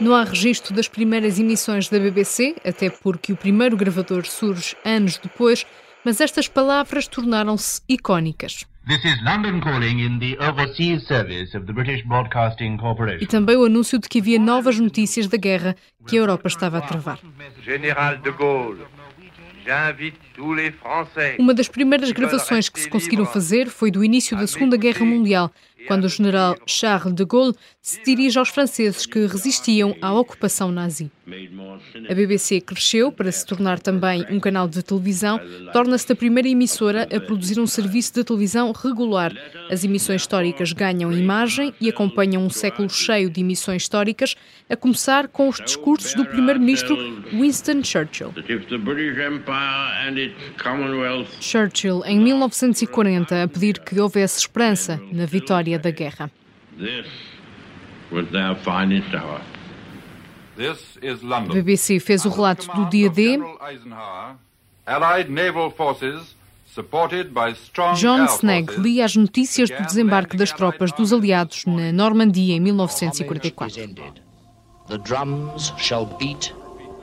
Não há registro das primeiras emissões da BBC, até porque o primeiro gravador surge anos depois, mas estas palavras tornaram-se icónicas. This is London calling in the overseas service of the British Broadcasting Corporation. E também o anúncio de que havia novas notícias da guerra que a Europa estava a travar. General de Gaulle, uma das primeiras gravações que se conseguiram fazer foi do início da Segunda Guerra Mundial, quando o general Charles de Gaulle se dirige aos franceses que resistiam à ocupação nazi. A BBC cresceu para se tornar também um canal de televisão, torna-se a primeira emissora a produzir um serviço de televisão regular. As emissões históricas ganham imagem e acompanham um século cheio de emissões históricas, a começar com os discursos do primeiro-ministro Winston Churchill. Churchill, em 1940, a pedir que houvesse esperança na vitória da guerra. A BBC fez o relato do dia D. John Snag lia as notícias do desembarque das tropas dos aliados na Normandia em 1944.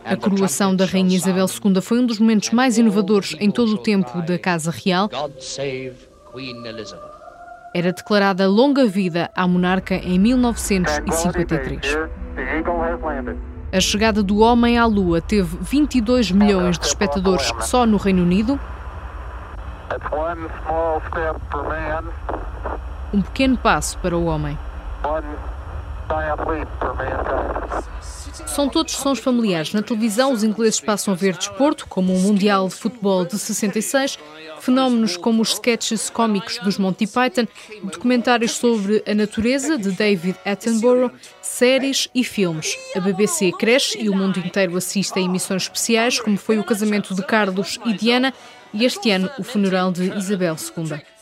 A coroação da Rainha Isabel II foi um dos momentos mais inovadores em todo o tempo da Casa Real. Era declarada longa vida à monarca em 1953. A chegada do homem à Lua teve 22 milhões de espectadores só no Reino Unido. Um pequeno passo para o homem. São todos sons familiares. Na televisão, os ingleses passam a ver desporto, como o Mundial de Futebol de 66, fenómenos como os sketches cómicos dos Monty Python, documentários sobre a natureza de David Attenborough, séries e filmes. A BBC cresce e o mundo inteiro assiste a emissões especiais, como foi o casamento de Carlos e Diana e este ano o funeral de Isabel II.